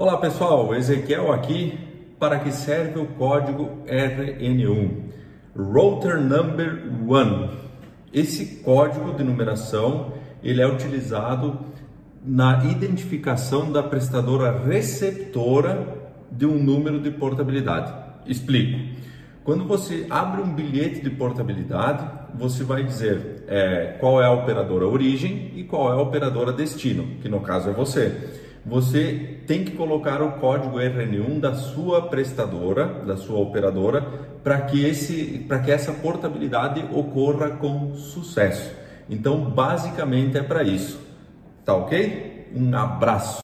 Olá pessoal, Ezequiel aqui. Para que serve o código RN1? Router Number 1. Esse código de numeração ele é utilizado na identificação da prestadora receptora de um número de portabilidade. Explico. Quando você abre um bilhete de portabilidade, você vai dizer é, qual é a operadora origem e qual é a operadora destino, que no caso é você. Você tem que colocar o código RN1 da sua prestadora, da sua operadora, para que, esse, que essa portabilidade ocorra com sucesso. Então, basicamente é para isso. Tá ok? Um abraço.